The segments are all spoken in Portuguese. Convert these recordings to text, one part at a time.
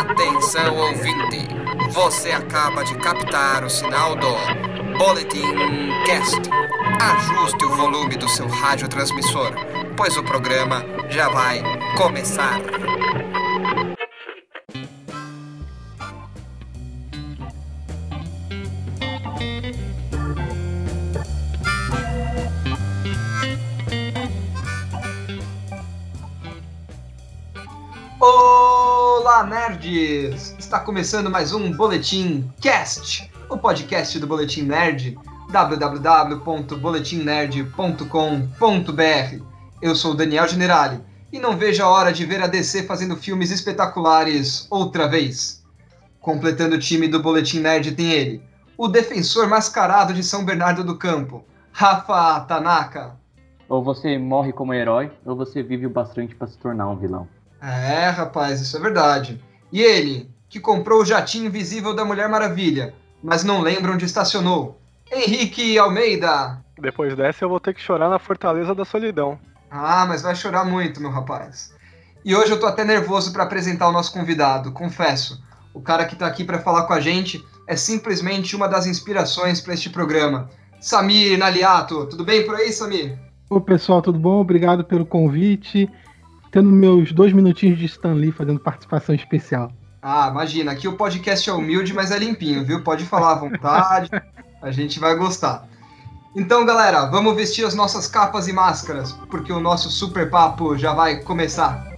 Atenção ouvinte, você acaba de captar o sinal do Boletim Cast. Ajuste o volume do seu radiotransmissor, pois o programa já vai começar. Nerds! Está começando mais um Boletim Cast, o podcast do Boletim Nerd, www.boletimnerd.com.br. Eu sou o Daniel Generali e não vejo a hora de ver a DC fazendo filmes espetaculares outra vez. Completando o time do Boletim Nerd tem ele, o defensor mascarado de São Bernardo do Campo, Rafa Tanaka. Ou você morre como herói, ou você vive o bastante para se tornar um vilão. É, rapaz, isso é verdade. E ele, que comprou o jatinho invisível da Mulher Maravilha, mas não lembra onde estacionou. Henrique Almeida. Depois dessa eu vou ter que chorar na Fortaleza da Solidão. Ah, mas vai chorar muito, meu rapaz. E hoje eu tô até nervoso para apresentar o nosso convidado, confesso. O cara que tá aqui para falar com a gente é simplesmente uma das inspirações para este programa. Samir Naliato, tudo bem por aí, Samir? Ô pessoal, tudo bom? Obrigado pelo convite tendo meus dois minutinhos de Stan Lee fazendo participação especial. Ah, imagina, aqui o podcast é humilde, mas é limpinho, viu? Pode falar à vontade, a gente vai gostar. Então, galera, vamos vestir as nossas capas e máscaras, porque o nosso super papo já vai começar.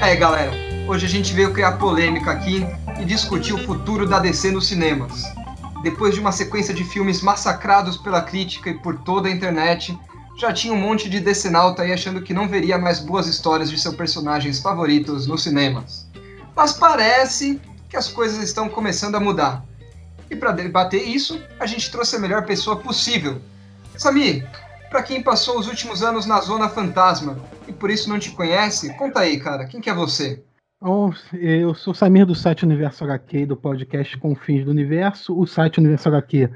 É, galera, hoje a gente veio criar polêmica aqui e discutir o futuro da DC nos cinemas. Depois de uma sequência de filmes massacrados pela crítica e por toda a internet, já tinha um monte de decenalta aí achando que não veria mais boas histórias de seus personagens favoritos nos cinemas. Mas parece que as coisas estão começando a mudar. E para debater isso, a gente trouxe a melhor pessoa possível. Sami, para quem passou os últimos anos na Zona Fantasma e por isso não te conhece, conta aí, cara, quem que é você? Bom, eu sou Samir do site Universo HQ, do podcast Confins do Universo. O site Universo HQ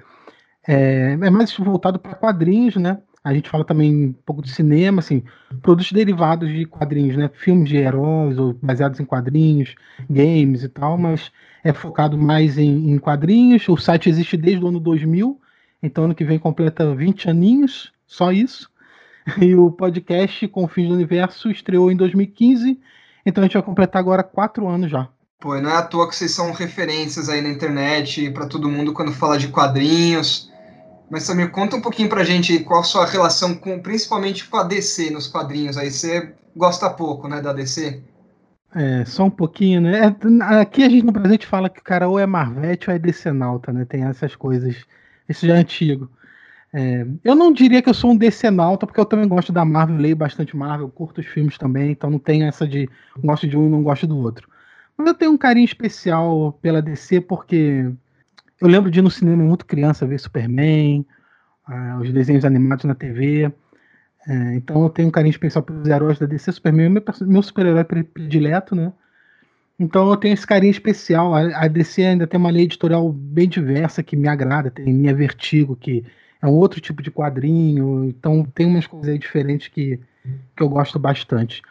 é, é mais voltado para quadrinhos, né? A gente fala também um pouco de cinema, assim, produtos derivados de quadrinhos, né? Filmes de heróis ou baseados em quadrinhos, games e tal, mas é focado mais em, em quadrinhos. O site existe desde o ano 2000, então ano que vem completa 20 aninhos, só isso. E o podcast Confins do Universo estreou em 2015 então a gente vai completar agora quatro anos já. Pô, não é à toa que vocês são referências aí na internet para todo mundo quando fala de quadrinhos. Mas Samir, conta um pouquinho pra gente qual a sua relação com, principalmente com a DC nos quadrinhos. Aí você gosta pouco, né, da DC? É, só um pouquinho, né? É, aqui a gente no presente fala que o cara ou é Marvete ou é Decenalta, né? Tem essas coisas. Isso já é antigo. É, eu não diria que eu sou um decenalta, porque eu também gosto da Marvel, leio bastante Marvel, curto os filmes também, então não tenho essa de gosto de um e não gosto do outro. Mas eu tenho um carinho especial pela DC, porque eu lembro de ir no cinema muito criança ver Superman, uh, os desenhos animados na TV. É, então eu tenho um carinho especial pelos heróis da DC. Superman é meu, meu super-herói predileto, né? Então eu tenho esse carinho especial. A, a DC ainda tem uma lei editorial bem diversa que me agrada. Tem minha Vertigo, que é um outro tipo de quadrinho, então tem umas coisas aí diferentes que, que eu gosto bastante.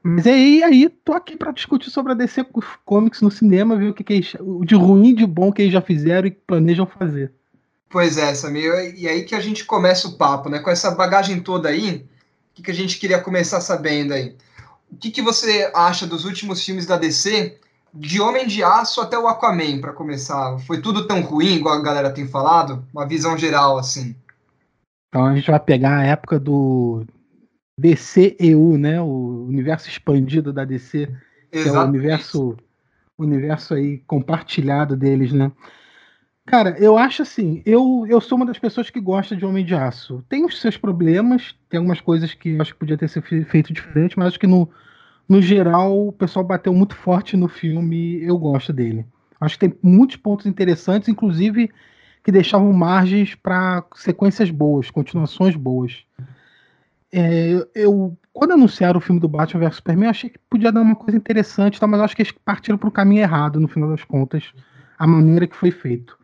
Mas aí, aí tô aqui para discutir sobre a DC Comics no cinema, ver o que, que eles, de ruim de bom que eles já fizeram e planejam fazer. Pois é, Samir, e aí que a gente começa o papo, né? Com essa bagagem toda aí, o que, que a gente queria começar sabendo aí? O que, que você acha dos últimos filmes da DC de Homem de Aço até o Aquaman, para começar. Foi tudo tão ruim, igual a galera tem falado? Uma visão geral, assim. Então a gente vai pegar a época do DCEU, né? O universo expandido da DC, que é o universo, universo aí compartilhado deles, né? Cara, eu acho assim, eu, eu sou uma das pessoas que gosta de Homem de Aço. Tem os seus problemas, tem algumas coisas que eu acho que podia ter sido feito diferente, mas acho que no, no geral, o pessoal bateu muito forte no filme, eu gosto dele. Acho que tem muitos pontos interessantes, inclusive que deixavam margens para sequências boas, continuações boas. É, eu, quando anunciaram o filme do Batman vs Superman, eu achei que podia dar uma coisa interessante, tá, mas acho que eles partiram para o caminho errado, no final das contas, a maneira que foi feito.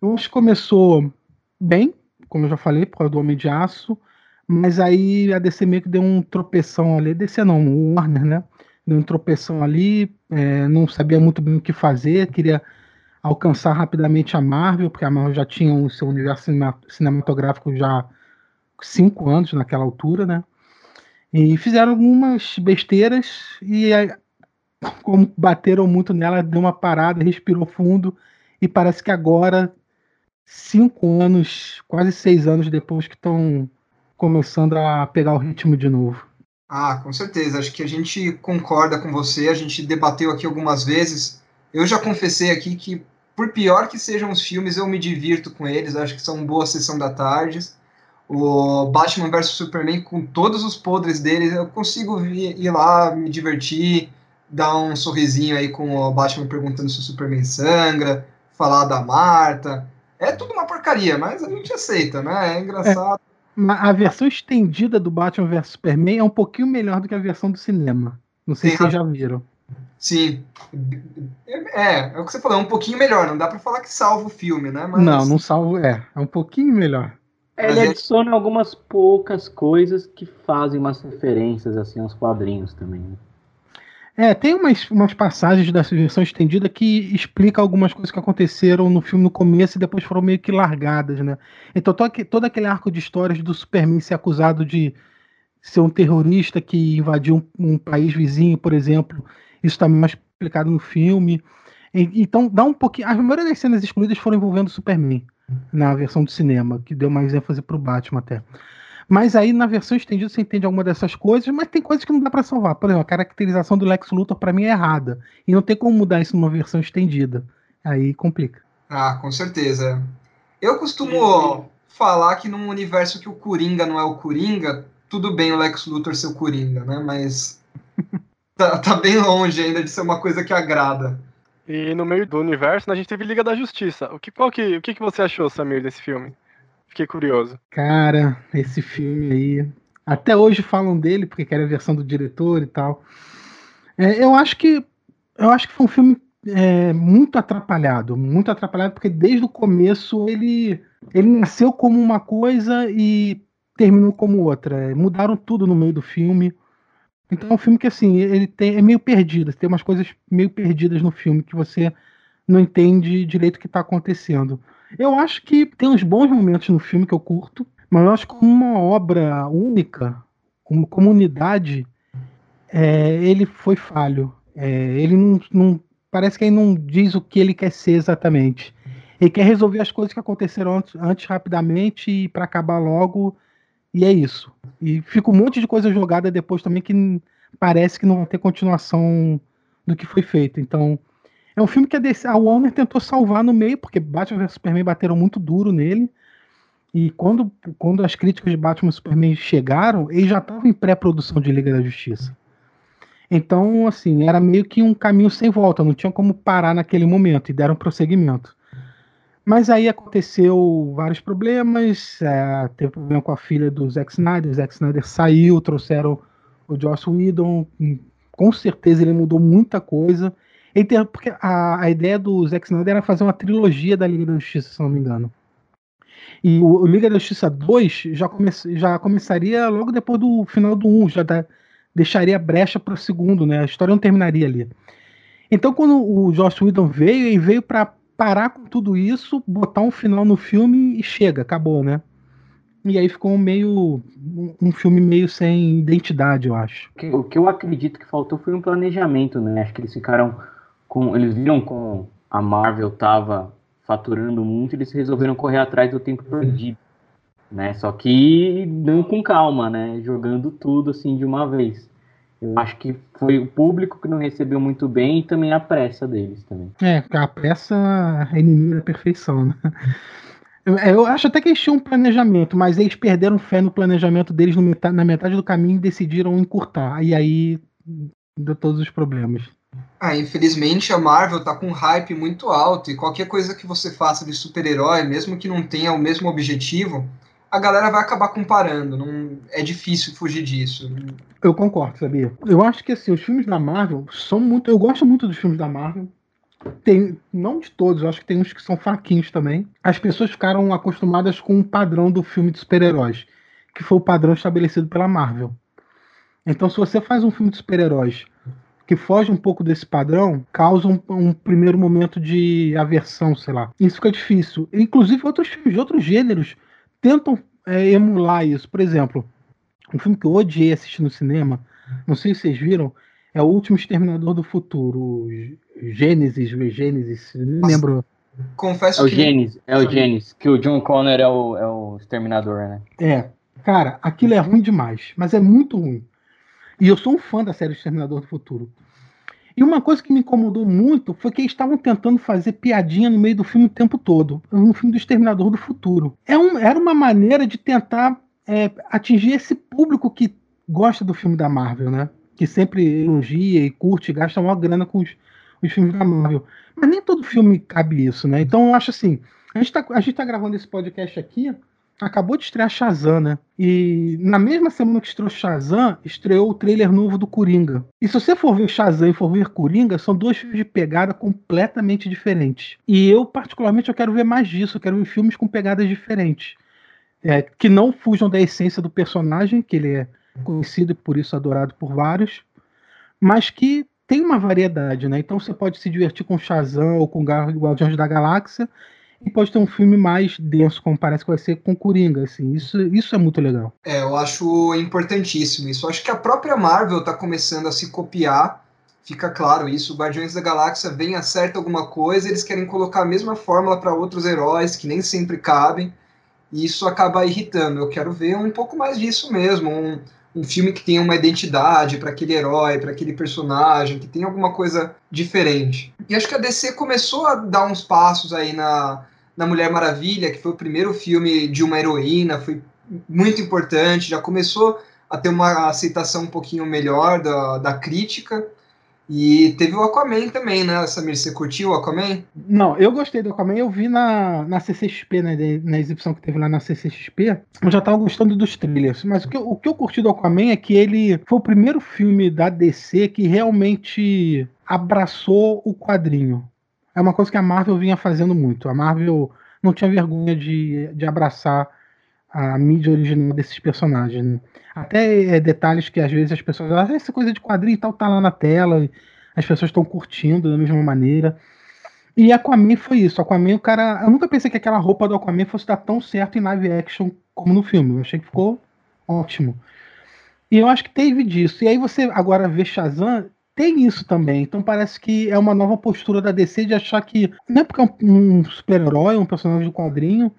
Eu acho que começou bem, como eu já falei, por causa do Homem de Aço, mas aí a DC meio que deu um tropeção ali, DC não, o Warner, né? Deu um tropeção ali, é, não sabia muito bem o que fazer, queria alcançar rapidamente a Marvel, porque a Marvel já tinha o seu universo cinematográfico já cinco anos naquela altura, né? E fizeram algumas besteiras e como bateram muito nela, deu uma parada, respirou fundo e parece que agora, cinco anos, quase seis anos depois que estão começando a pegar o ritmo de novo. Ah, com certeza. Acho que a gente concorda com você. A gente debateu aqui algumas vezes. Eu já confessei aqui que, por pior que sejam os filmes, eu me divirto com eles. Acho que são boa sessão da tarde. O Batman vs Superman, com todos os podres deles, eu consigo ir lá, me divertir, dar um sorrisinho aí com o Batman perguntando se o Superman sangra, falar da Marta. É tudo uma porcaria, mas a gente aceita, né? É engraçado. É, a versão estendida do Batman vs Superman é um pouquinho melhor do que a versão do cinema. Não sei Sim. se vocês já viram. Sim. É, é o que você falou, é um pouquinho melhor. Não dá para falar que salva o filme, né? Mas... Não, não salva. É, é um pouquinho melhor. Ele adiciona algumas poucas coisas que fazem umas referências assim aos quadrinhos também. É, tem umas, umas passagens dessa versão estendida que explica algumas coisas que aconteceram no filme no começo e depois foram meio que largadas, né? Então todo, aquele arco de histórias do Superman ser acusado de ser um terrorista que invadiu um, um país vizinho, por exemplo, isso também é explicado no filme. E, então dá um pouquinho. A maioria das cenas excluídas foram envolvendo o Superman na versão do cinema, que deu mais ênfase pro Batman até. Mas aí na versão estendida você entende alguma dessas coisas, mas tem coisas que não dá para salvar. Por exemplo, a caracterização do Lex Luthor para mim é errada. E não tem como mudar isso numa versão estendida. Aí complica. Ah, com certeza. Eu costumo falar que num universo que o Coringa não é o Coringa, tudo bem o Lex Luthor ser o Coringa, né? Mas tá, tá bem longe ainda de ser uma coisa que agrada. E no meio do universo, né, a gente teve Liga da Justiça. O que, qual que, o que, que você achou, Samir, desse filme? Fiquei curioso. Cara, esse filme aí. Até hoje falam dele, porque querem a versão do diretor e tal. É, eu acho que. Eu acho que foi um filme é, muito atrapalhado. Muito atrapalhado, porque desde o começo ele, ele nasceu como uma coisa e terminou como outra. Mudaram tudo no meio do filme. Então é um filme que assim, ele tem, é meio perdido. Tem umas coisas meio perdidas no filme que você não entende direito o que está acontecendo. Eu acho que tem uns bons momentos no filme que eu curto, mas eu acho que uma obra única, como comunidade, é, ele foi falho. É, ele não, não, Parece que ele não diz o que ele quer ser exatamente. Ele quer resolver as coisas que aconteceram antes, antes rapidamente e para acabar logo. E é isso. E fica um monte de coisa jogada depois também que parece que não vai ter continuação do que foi feito. Então, é um filme que a, DC, a Warner tentou salvar no meio, porque Batman vs Superman bateram muito duro nele. E quando, quando as críticas de Batman e Superman chegaram, ele já estava em pré-produção de Liga da Justiça. Então, assim, era meio que um caminho sem volta, não tinha como parar naquele momento, e deram prosseguimento. Mas aí aconteceu vários problemas, é, teve problema com a filha do Zack Snyder, o Zack Snyder saiu, trouxeram o Joss Whedon, com certeza ele mudou muita coisa, tem, porque a, a ideia do Zack Snyder era fazer uma trilogia da Liga da Justiça, se não me engano. E o, o Liga da Justiça 2 já, come, já começaria logo depois do final do 1, já da, deixaria brecha para o segundo, né? A história não terminaria ali. Então, quando o Josh Whedon veio, ele veio para parar com tudo isso, botar um final no filme e chega, acabou, né? E aí ficou meio. um filme meio sem identidade, eu acho. O que eu acredito que faltou foi um planejamento, né? Acho que eles ficaram com, eles viram como a Marvel tava faturando muito, eles resolveram correr atrás do tempo perdido, né? Só que não com calma, né? Jogando tudo assim de uma vez. Eu acho que foi o público que não recebeu muito bem e também a pressa deles também. É, a pressa é inimiga da perfeição, né? Eu acho até que eles tinham um planejamento, mas eles perderam fé no planejamento deles no metade, na metade do caminho e decidiram encurtar. E aí deu todos os problemas. Ah, infelizmente a Marvel tá com um hype muito alto e qualquer coisa que você faça de super-herói, mesmo que não tenha o mesmo objetivo, a galera vai acabar comparando. Não é difícil fugir disso. Eu concordo, sabia? Eu acho que assim, os filmes da Marvel são muito. Eu gosto muito dos filmes da Marvel. tem, não de todos, acho que tem uns que são fraquinhos também. As pessoas ficaram acostumadas com o padrão do filme de super-heróis, que foi o padrão estabelecido pela Marvel. Então, se você faz um filme de super-heróis que foge um pouco desse padrão, causa um, um, primeiro momento de aversão, sei lá. Isso fica difícil. Inclusive, outros filmes de outros gêneros tentam é, emular isso. Por exemplo, um filme que eu odiei assistir no cinema, não sei se vocês viram, é o último Exterminador do Futuro. Gênesis, Gênesis, não lembro. Confesso é o que. Gênesis, é o Gênesis, que o John Connor é o, é o Exterminador, né? É. Cara, aquilo é ruim demais, mas é muito ruim. E eu sou um fã da série Exterminador do Futuro. E uma coisa que me incomodou muito foi que eles estavam tentando fazer piadinha no meio do filme o tempo todo. No filme do Exterminador do Futuro. É um, era uma maneira de tentar é, atingir esse público que gosta do filme da Marvel, né? Que sempre elogia e curte, gasta uma grana com os, os filmes da Marvel. Mas nem todo filme cabe isso, né? Então eu acho assim. A gente está tá gravando esse podcast aqui acabou de estrear Shazam, né? E na mesma semana que estreou Shazam, estreou o trailer novo do Coringa. E se você for ver Shazam e for ver Coringa, são dois filmes de pegada completamente diferentes. E eu, particularmente, eu quero ver mais disso. Eu quero ver filmes com pegadas diferentes. É, que não fujam da essência do personagem, que ele é conhecido e por isso adorado por vários, mas que tem uma variedade, né? Então você pode se divertir com Shazam ou com Guardiões da Galáxia e pode ter um filme mais denso, como parece que vai ser com Coringa, assim. Isso, isso é muito legal. É, eu acho importantíssimo isso. Eu acho que a própria Marvel está começando a se copiar. Fica claro isso. O Guardiões da Galáxia vem, acerta alguma coisa, eles querem colocar a mesma fórmula para outros heróis que nem sempre cabem. E isso acaba irritando. Eu quero ver um pouco mais disso mesmo. Um, um filme que tenha uma identidade para aquele herói, para aquele personagem, que tenha alguma coisa diferente. E acho que a DC começou a dar uns passos aí na, na Mulher Maravilha, que foi o primeiro filme de uma heroína, foi muito importante, já começou a ter uma aceitação um pouquinho melhor da, da crítica. E teve o Aquaman também, né, Samir? Você curtiu o Aquaman? Não, eu gostei do Aquaman. Eu vi na, na CCXP, né, na exibição que teve lá na CCXP. Eu já tava gostando dos trailers. Mas o que, eu, o que eu curti do Aquaman é que ele foi o primeiro filme da DC que realmente abraçou o quadrinho. É uma coisa que a Marvel vinha fazendo muito. A Marvel não tinha vergonha de, de abraçar a mídia original desses personagens. Né? Até é, detalhes que às vezes as pessoas. Ah, essa coisa de quadrinho e tal tá lá na tela, as pessoas estão curtindo da mesma maneira. E Aquaman foi isso. Aquaman, o cara. Eu nunca pensei que aquela roupa do Aquaman fosse dar tão certo em live action como no filme. Eu achei que ficou ótimo. E eu acho que teve disso. E aí você agora vê Shazam, tem isso também. Então parece que é uma nova postura da DC de achar que não é porque é um, um super-herói, um personagem de quadrinho,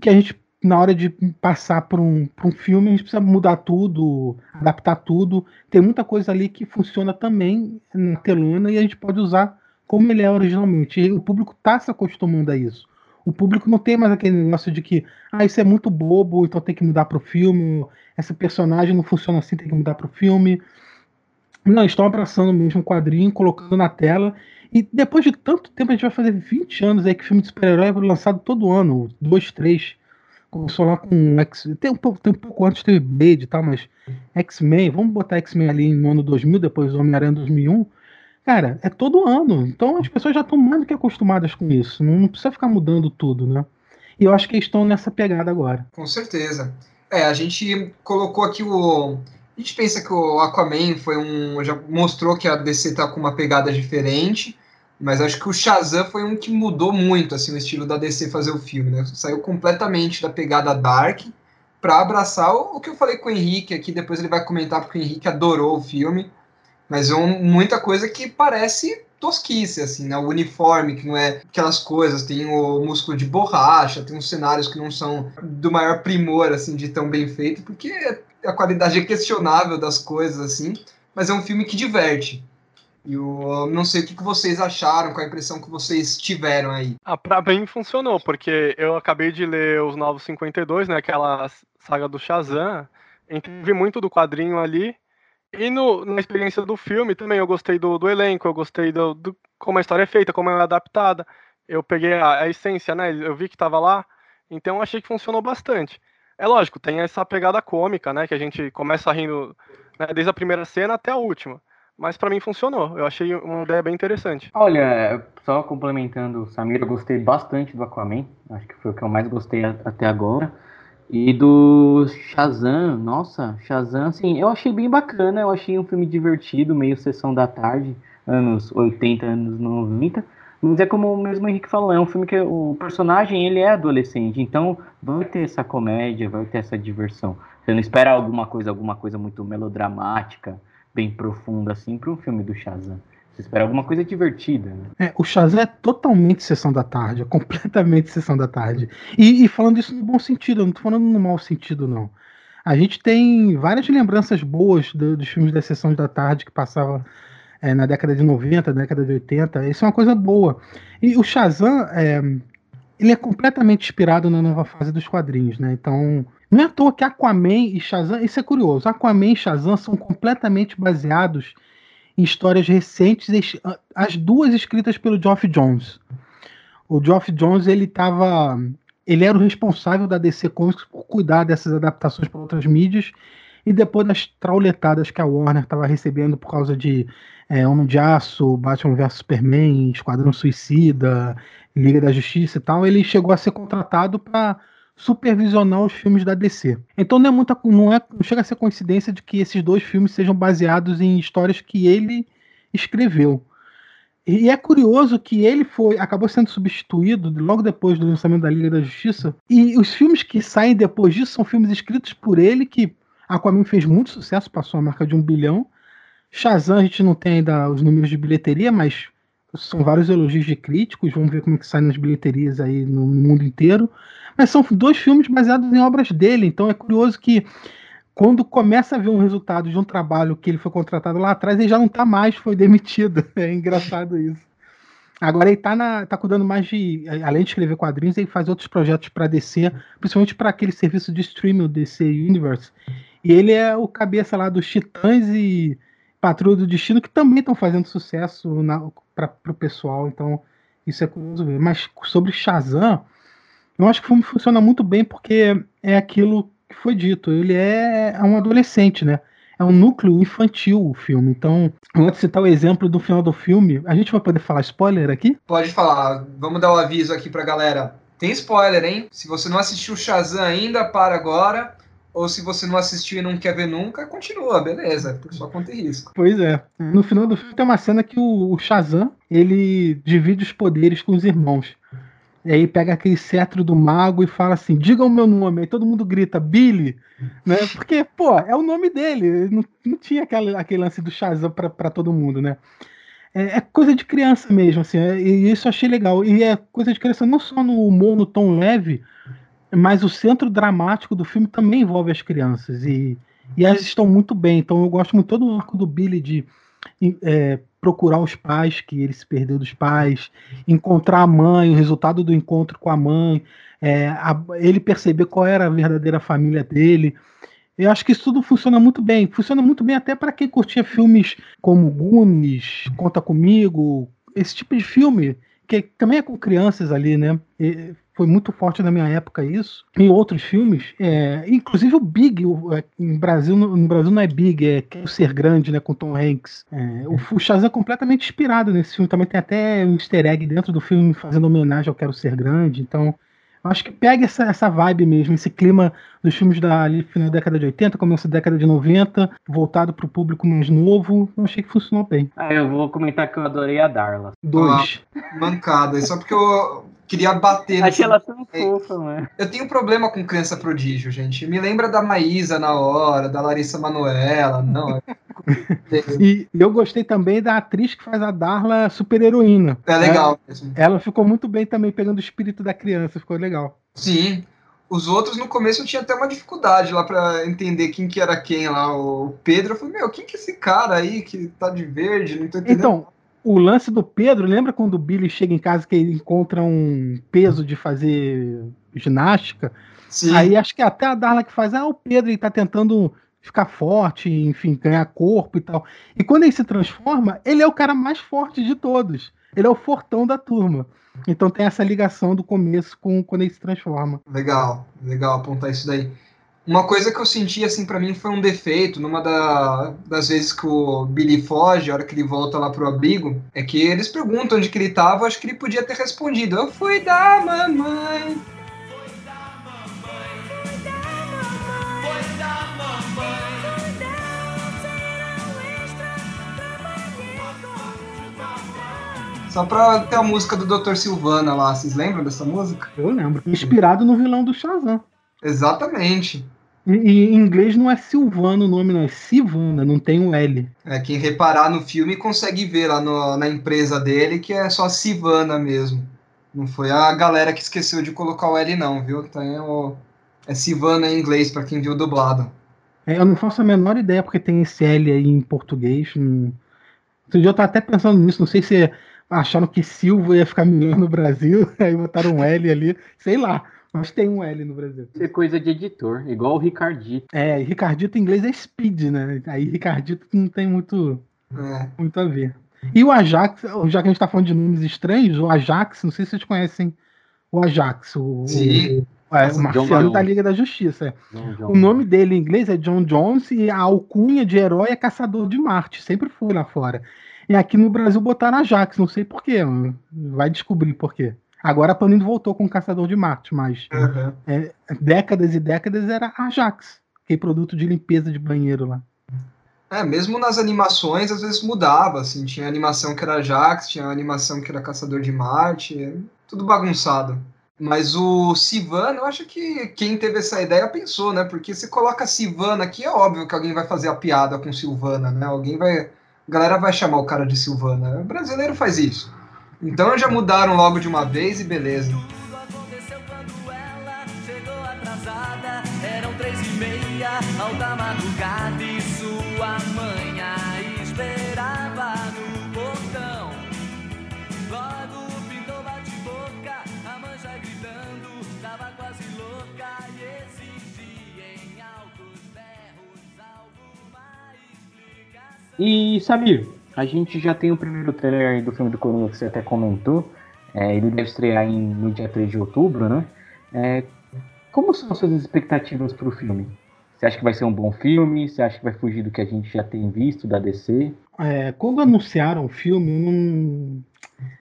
que a gente na hora de passar para um, um filme, a gente precisa mudar tudo, adaptar tudo. Tem muita coisa ali que funciona também na telona e a gente pode usar como ele é originalmente. E o público está se acostumando a isso. O público não tem mais aquele negócio de que, ah, isso é muito bobo, então tem que mudar para o filme. Essa personagem não funciona assim, tem que mudar para o filme. Não, estão abraçando mesmo o quadrinho, colocando na tela. E depois de tanto tempo, a gente vai fazer 20 anos aí que filme de super-herói é lançado todo ano, dois, três. Começou lá com X. Tem um pouco, tem um pouco antes teve Blade e tal, mas X-Men, vamos botar X-Men ali no ano 2000, depois Homem-Aranha 2001. Cara, é todo ano. Então as pessoas já estão mais do que acostumadas com isso. Não, não, precisa ficar mudando tudo, né? E eu acho que estão nessa pegada agora. Com certeza. É, a gente colocou aqui o. A gente pensa que o Aquaman foi um. Já mostrou que a DC tá com uma pegada diferente. Mas acho que o Shazam foi um que mudou muito assim o estilo da DC fazer o filme, né? Saiu completamente da pegada dark para abraçar o, o, que eu falei com o Henrique aqui, depois ele vai comentar porque o Henrique adorou o filme. Mas é um, muita coisa que parece tosquice, assim, né? O uniforme, que não é aquelas coisas, tem o músculo de borracha, tem uns cenários que não são do maior primor, assim, de tão bem feito, porque a qualidade é questionável das coisas, assim, mas é um filme que diverte. E eu não sei o que vocês acharam, qual a impressão que vocês tiveram aí. Ah, pra mim funcionou, porque eu acabei de ler os Novos 52, né? Aquela saga do Shazam. Entendi muito do quadrinho ali. E no, na experiência do filme também eu gostei do, do elenco, eu gostei do, do, como a história é feita, como é adaptada. Eu peguei a, a essência, né? Eu vi que estava lá, então achei que funcionou bastante. É lógico, tem essa pegada cômica, né? Que a gente começa rindo né, desde a primeira cena até a última. Mas para mim funcionou. Eu achei uma ideia bem interessante. Olha, só complementando o Samir, eu gostei bastante do Aquaman. Acho que foi o que eu mais gostei até agora. E do Shazam, nossa, Shazam, assim, eu achei bem bacana, eu achei um filme divertido, meio sessão da tarde, anos 80, anos 90. Mas é como o mesmo Henrique falou, é um filme que o personagem ele é adolescente, então vai ter essa comédia, vai ter essa diversão. Você não espera alguma coisa, alguma coisa muito melodramática, bem profunda assim para um filme do Shazam. Você espera alguma coisa divertida. Né? É, o Shazam é totalmente sessão da tarde, é completamente sessão da tarde. E, e falando isso no bom sentido, eu não tô falando no mau sentido, não. A gente tem várias lembranças boas do, dos filmes da sessão da tarde que passava é, na década de 90, década de 80. Isso é uma coisa boa. E o Shazam, é, ele é completamente inspirado na nova fase dos quadrinhos, né? Então, não é à toa que Aquaman e Shazam, isso é curioso, Aquaman e Shazam são completamente baseados em histórias recentes, as duas escritas pelo Geoff Jones. O Geoff Jones ele estava, ele era o responsável da DC Comics por cuidar dessas adaptações para outras mídias e depois das trauletadas que a Warner estava recebendo por causa de é, Homem de Aço, Batman vs Superman, Esquadrão Suicida, Liga da Justiça e tal, ele chegou a ser contratado para supervisionar os filmes da DC. Então não é muita, não é, não chega a ser coincidência de que esses dois filmes sejam baseados em histórias que ele escreveu. E é curioso que ele foi acabou sendo substituído logo depois do lançamento da Liga da Justiça. E os filmes que saem depois disso são filmes escritos por ele, que Aquaman fez muito sucesso, passou a marca de um bilhão. Shazam a gente não tem ainda os números de bilheteria, mas são vários elogios de críticos. Vamos ver como é que sai nas bilheterias aí no mundo inteiro. Mas são dois filmes baseados em obras dele, então é curioso que quando começa a ver um resultado de um trabalho que ele foi contratado lá atrás, ele já não está mais, foi demitido. É engraçado isso. Agora ele está tá cuidando mais de. Além de escrever quadrinhos, ele faz outros projetos para DC, principalmente para aquele serviço de streaming, o DC Universe. E ele é o cabeça lá dos Titãs e Patrulha do Destino, que também estão fazendo sucesso para o pessoal. Então, isso é curioso ver. Mas sobre Shazam, eu acho que o filme funciona muito bem porque é aquilo que foi dito. Ele é, é um adolescente, né? É um núcleo infantil o filme. Então, vou citar o exemplo do final do filme. A gente vai poder falar spoiler aqui? Pode falar. Vamos dar o um aviso aqui pra galera. Tem spoiler, hein? Se você não assistiu Shazam ainda, para agora. Ou se você não assistiu e não quer ver nunca, continua, beleza, sua conta e risco. Pois é. No final do filme tem uma cena que o Shazam, ele divide os poderes com os irmãos. E aí pega aquele cetro do mago e fala assim: diga o meu nome. Aí todo mundo grita, Billy. Né? Porque, pô, é o nome dele. Não, não tinha aquele, aquele lance do Shazam pra, pra todo mundo, né? É, é coisa de criança mesmo, assim. É, e isso eu achei legal. E é coisa de criança não só no humor, no tom leve, mas o centro dramático do filme também envolve as crianças. E, e elas estão muito bem. Então eu gosto muito todo o arco do Billy de é, procurar os pais, que ele se perdeu dos pais, encontrar a mãe, o resultado do encontro com a mãe, é, a, ele perceber qual era a verdadeira família dele. Eu acho que isso tudo funciona muito bem. Funciona muito bem até para quem curtia filmes como Goonies, Conta Comigo, esse tipo de filme, que também é com crianças ali, né? E, foi muito forte na minha época isso. Em outros filmes, é, inclusive o Big, o, é, em Brasil, no, no, Brasil não é Big, é Quero Ser Grande, né, com Tom Hanks. É, o, o Shazam é completamente inspirado nesse filme, também tem até um easter egg dentro do filme fazendo homenagem ao Quero Ser Grande, então acho que pega essa, essa vibe mesmo, esse clima dos filmes da ali, final da década de 80, começo da década de 90, voltado para o público mais novo. Eu achei que funcionou bem. Ah, eu vou comentar que eu adorei a Darla. Dois. Ah, mancada. Só porque eu queria bater. Achei ela tão fofa, mano. Eu tenho problema com criança prodígio, gente. Me lembra da Maísa na hora, da Larissa Manoela, não. e eu gostei também da atriz que faz a Darla super heroína. É legal mesmo. Ela ficou muito bem também pegando o espírito da criança, ficou legal. Sim. Os outros, no começo, eu tinha até uma dificuldade lá para entender quem que era quem lá. O Pedro, eu falei, meu, quem que é esse cara aí que tá de verde? Não tô entendendo. Então, o lance do Pedro, lembra quando o Billy chega em casa que ele encontra um peso de fazer ginástica? Sim. Aí acho que até a Darla que faz, ah, o Pedro ele tá tentando ficar forte, enfim, ganhar corpo e tal. E quando ele se transforma, ele é o cara mais forte de todos. Ele é o fortão da turma. Então tem essa ligação do começo com quando ele se transforma. Legal, legal apontar isso daí. Uma coisa que eu senti, assim, para mim foi um defeito, numa da, das vezes que o Billy foge, a hora que ele volta lá pro abrigo, é que eles perguntam onde que ele tava, acho que ele podia ter respondido, eu fui da mamãe. Só pra ter a música do Dr. Silvana lá, vocês lembram dessa música? Eu lembro. Inspirado no vilão do Shazam. Exatamente. Em inglês não é Silvano o nome, não, é Silvana, não tem um L. É, quem reparar no filme consegue ver lá no, na empresa dele que é só Silvana mesmo. Não foi a galera que esqueceu de colocar o L, não, viu? Tem o, é Silvana em inglês, para quem viu dublado. É, eu não faço a menor ideia porque tem esse L aí em português. Não... Outro dia eu tava até pensando nisso, não sei se acharam que Silva ia ficar melhor no Brasil, aí botaram um L ali, sei lá. Mas tem um L no Brasil. Isso é coisa de editor, igual o Ricardito. É, Ricardito em inglês é Speed, né? Aí Ricardito não tem muito, é. muito a ver. E o Ajax, já que a gente tá falando de nomes estranhos, o Ajax, não sei se vocês conhecem o Ajax, o, Sim. o, é, o Marciano da Liga da Justiça. É. O nome dele em inglês é John Jones e a alcunha de herói é Caçador de Marte, sempre foi lá fora. E aqui no Brasil botaram Ajax, não sei porquê, vai descobrir porquê. Agora a Panini voltou com o Caçador de Marte, mas uhum. é, décadas e décadas era Ajax, que é produto de limpeza de banheiro lá. É, mesmo nas animações, às vezes mudava, assim, tinha animação que era Ajax, tinha animação que era Caçador de Marte, é tudo bagunçado. Mas o Sivana, eu acho que quem teve essa ideia pensou, né? Porque se coloca Sivana aqui, é óbvio que alguém vai fazer a piada com Silvana, né? Alguém vai. A galera vai chamar o cara de Silvana. O brasileiro faz isso. Então já mudaram logo de uma vez e beleza. Tudo aconteceu quando ela chegou atrasada. Eram três e meia, alta madrugada, e sua mãe a esperava no portão. Logo pintou bate-boca, a mãe já gritando, tava quase louca e exigia em altos berros alguma explicação. E Samir, a gente já tem o primeiro trailer do filme do Coringa que você até comentou. É, ele deve estrear em, no dia 3 de outubro, né? É, como são as suas expectativas para o filme? Você acha que vai ser um bom filme? Você acha que vai fugir do que a gente já tem visto da DC? É, quando anunciaram o filme, eu não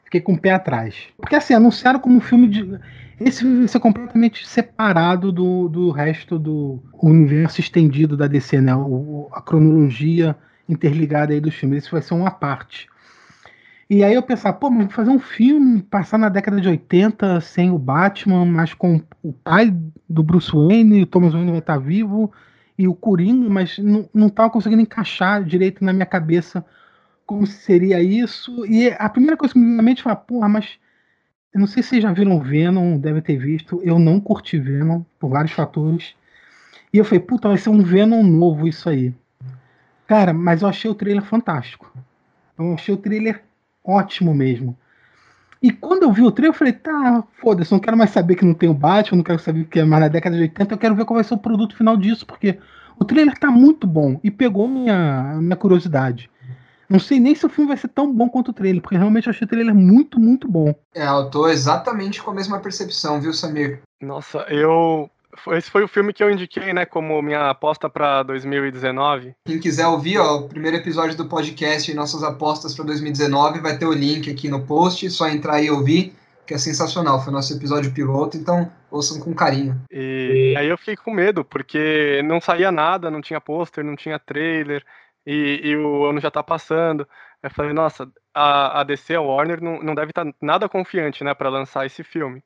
fiquei com o pé atrás. Porque assim, anunciaram como um filme de. Esse vai ser completamente separado do, do resto do universo estendido da DC, né? O, a cronologia interligada aí dos filmes. Isso vai ser uma parte. E aí eu pensava, pô, mas fazer um filme, passar na década de 80 sem o Batman, mas com o pai do Bruce Wayne, o Thomas Wayne vai estar vivo, e o Coringa, mas não, não conseguindo encaixar direito na minha cabeça como seria isso. E a primeira coisa que me mente foi, porra, mas eu não sei se vocês já viram Venom, devem ter visto, eu não curti Venom, por vários fatores. E eu falei, puta, vai ser um Venom novo isso aí. Cara, mas eu achei o trailer fantástico. Eu achei o trailer ótimo mesmo. E quando eu vi o trailer, eu falei, tá, foda-se, não quero mais saber que não tem o Batman, não quero saber que é mais na década de 80, eu quero ver qual vai ser o produto final disso, porque o trailer tá muito bom e pegou minha, minha curiosidade. Não sei nem se o filme vai ser tão bom quanto o trailer, porque realmente eu achei o trailer muito, muito bom. É, eu tô exatamente com a mesma percepção, viu, Samir? Nossa, eu esse foi o filme que eu indiquei, né, como minha aposta para 2019. Quem quiser ouvir, ó, o primeiro episódio do podcast e nossas apostas para 2019 vai ter o link aqui no post, só entrar e ouvir, que é sensacional. Foi nosso episódio piloto, então ouçam com carinho. E aí eu fiquei com medo, porque não saía nada, não tinha pôster, não tinha trailer, e, e, o ano já tá passando. Eu falei, nossa, a, a DC, a Warner, não, não deve estar tá nada confiante, né, para lançar esse filme.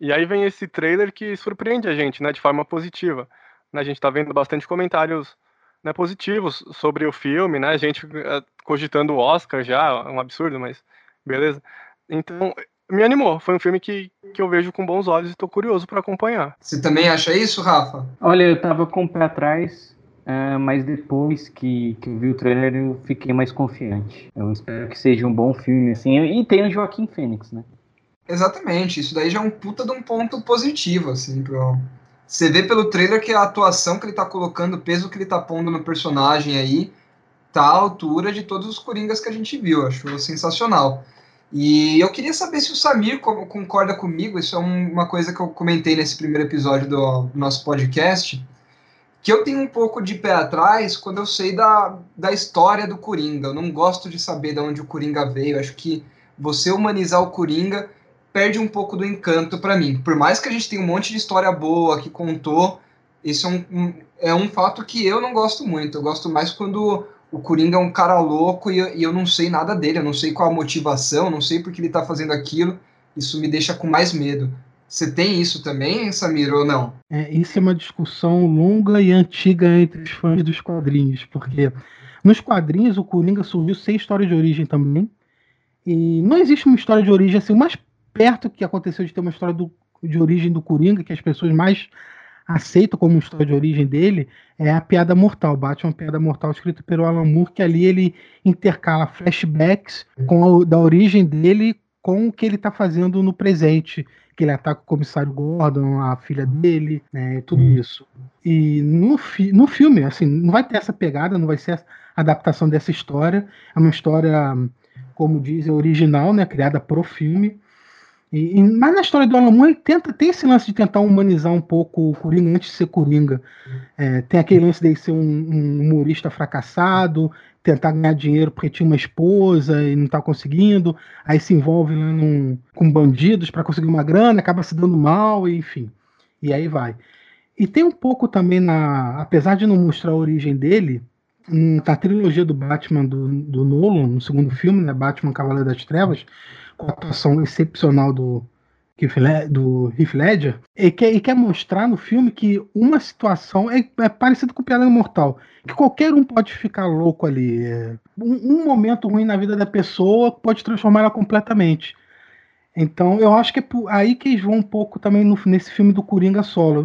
E aí vem esse trailer que surpreende a gente, né, de forma positiva. Né, a gente está vendo bastante comentários né, positivos sobre o filme, né? A gente uh, cogitando o Oscar já, um absurdo, mas beleza. Então, me animou. Foi um filme que, que eu vejo com bons olhos e estou curioso para acompanhar. Você também acha isso, Rafa? Olha, eu tava com o pé atrás, uh, mas depois que, que eu vi o trailer eu fiquei mais confiante. Eu espero que seja um bom filme, assim. E tem o Joaquim Fênix, né? Exatamente, isso daí já é um puta de um ponto positivo, assim, pro... Você vê pelo trailer que a atuação que ele tá colocando, o peso que ele tá pondo no personagem aí, tá à altura de todos os Coringas que a gente viu, acho sensacional. E eu queria saber se o Samir concorda comigo, isso é uma coisa que eu comentei nesse primeiro episódio do, nosso podcast, que eu tenho um pouco de pé atrás quando eu sei da, da história do Coringa. Eu não gosto de saber de onde o Coringa veio. Acho que você humanizar o Coringa perde um pouco do encanto para mim. Por mais que a gente tenha um monte de história boa que contou, isso é um, um, é um fato que eu não gosto muito. Eu gosto mais quando o Coringa é um cara louco e eu, e eu não sei nada dele, eu não sei qual a motivação, não sei porque ele tá fazendo aquilo. Isso me deixa com mais medo. Você tem isso também, Samir, ou não? É, isso é uma discussão longa e antiga entre os fãs dos quadrinhos, porque nos quadrinhos o Coringa surgiu sem história de origem também. E não existe uma história de origem assim, o mais perto que aconteceu de ter uma história do, de origem do Coringa, que as pessoas mais aceitam como história de origem dele, é a Piada Mortal, Batman Piada Mortal, escrito pelo Alan Moore, que ali ele intercala flashbacks com a, da origem dele com o que ele está fazendo no presente, que ele ataca o comissário Gordon, a filha dele, né, tudo isso. E no, fi no filme, assim, não vai ter essa pegada, não vai ser a adaptação dessa história, é uma história, como dizem, original, né, criada pro filme, e, e, mas na história do Alan Moore, ele tenta, tem esse lance de tentar humanizar um pouco o Coringa antes de ser Coringa. É, tem aquele lance de ser um, um, humorista fracassado, tentar ganhar dinheiro porque tinha uma esposa e não está conseguindo, aí se envolve num, com bandidos para conseguir uma grana, acaba se dando mal, enfim. E aí vai. E tem um pouco também na. Apesar de não mostrar a origem dele, na trilogia do Batman do, do Nolan, no segundo filme, né, Batman Cavaleiro das Trevas, com a atuação excepcional do, do Heath Ledger, e quer, e quer mostrar no filme que uma situação é, é parecida com o Piada Mortal, que qualquer um pode ficar louco ali. É, um, um, momento ruim na vida da pessoa pode transformar ela completamente. Então eu acho que é aí que eles vão um pouco também no, nesse filme do Coringa solo.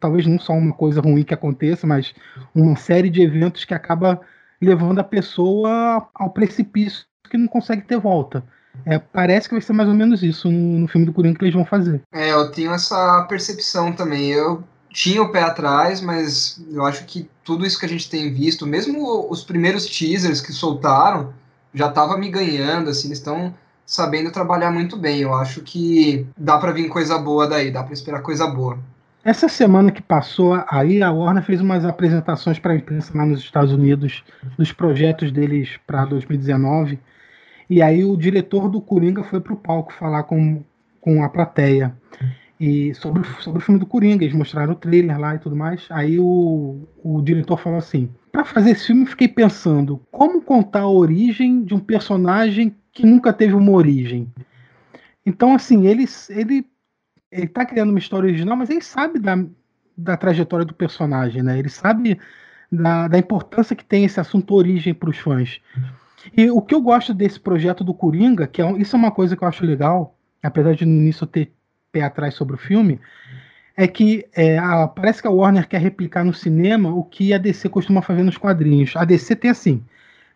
Talvez não só uma coisa ruim que aconteça, mas uma série de eventos que acaba levando a pessoa ao precipício que não consegue ter volta. É, parece que vai ser mais ou menos isso no, no, filme do Coringa que eles vão fazer. É, eu tenho essa percepção também. Eu tinha o pé atrás, mas eu acho que tudo isso que a gente tem visto, mesmo os primeiros teasers que soltaram, já tava me ganhando, assim, eles estão sabendo trabalhar muito bem. Eu acho que dá para vir coisa boa daí, dá para esperar coisa boa. Essa semana que passou, aí a Warner fez umas apresentações para a imprensa lá nos Estados Unidos dos projetos deles para 2019. E aí o diretor do Coringa foi pro palco falar com, com a plateia. E sobre, sobre o filme do Coringa, eles mostraram o trailer lá e tudo mais. Aí o, o diretor falou assim: para fazer esse filme, fiquei pensando como contar a origem de um personagem que nunca teve uma origem. Então, assim, ele, ele, ele tá criando uma história original, mas ele sabe da, da trajetória do personagem, né? Ele sabe da, da importância que tem esse assunto origem para os fãs. E o que eu gosto desse projeto do Coringa, que é um, isso é uma coisa que eu acho legal, apesar de no início ter pé atrás sobre o filme, é que é, a, parece que a Warner quer replicar no cinema o que a DC costuma fazer nos quadrinhos. A DC tem assim,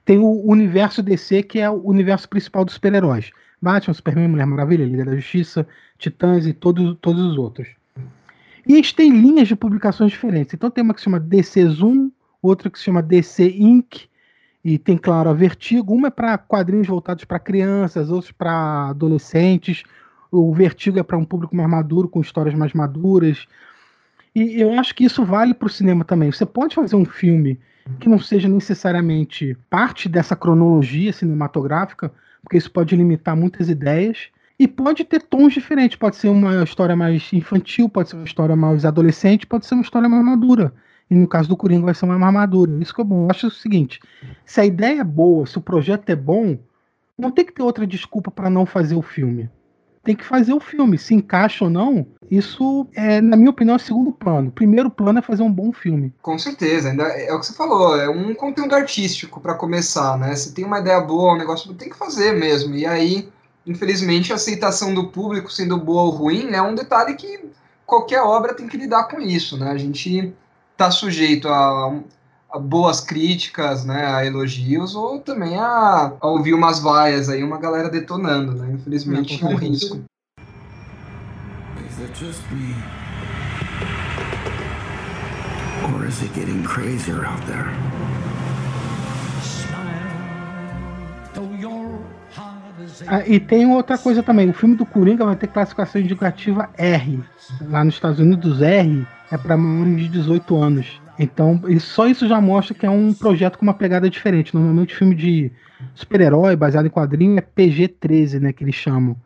tem o universo DC, que é o universo principal dos super-heróis. Batman, Superman, Mulher Maravilha, Liga da Justiça, Titãs e todos, todos os outros. E eles têm linhas de publicações diferentes. Então tem uma que se chama DC Zoom, outra que se chama DC Inc., e tem, claro, a Vertigo. Uma é para quadrinhos voltados para crianças, outros para adolescentes. O Vertigo é para um público mais maduro, com histórias mais maduras. E eu acho que isso vale para o cinema também. Você pode fazer um filme que não seja necessariamente parte dessa cronologia cinematográfica, porque isso pode limitar muitas ideias. E pode ter tons diferentes. Pode ser uma história mais infantil, pode ser uma história mais adolescente, pode ser uma história mais madura. E no caso do Coringa vai ser uma armadura. Isso que é. Eu acho o seguinte: se a ideia é boa, se o projeto é bom, não tem que ter outra desculpa para não fazer o filme. Tem que fazer o filme. Se encaixa ou não, isso é, na minha opinião, é segundo plano. O primeiro plano é fazer um bom filme. Com certeza, ainda é o que você falou, é um conteúdo artístico para começar, né? Se tem uma ideia boa, um negócio tem que fazer mesmo. E aí, infelizmente, a aceitação do público sendo boa ou ruim é um detalhe que qualquer obra tem que lidar com isso, né? A gente está sujeito a, a, boas críticas, né, a elogios, ou também a, a, ouvir umas vaias aí, uma galera detonando, né? Infelizmente é um risco. Is it just me? Or is it getting crazier out there? Ah, e tem outra coisa também, o filme do Coringa vai ter classificação indicativa R. Lá nos Estados Unidos, R é para maiores de 18 anos. Então, só isso já mostra que é um projeto com uma pegada diferente. Normalmente, filme de super-herói baseado em quadrinho é PG-13, né, que eles chamam.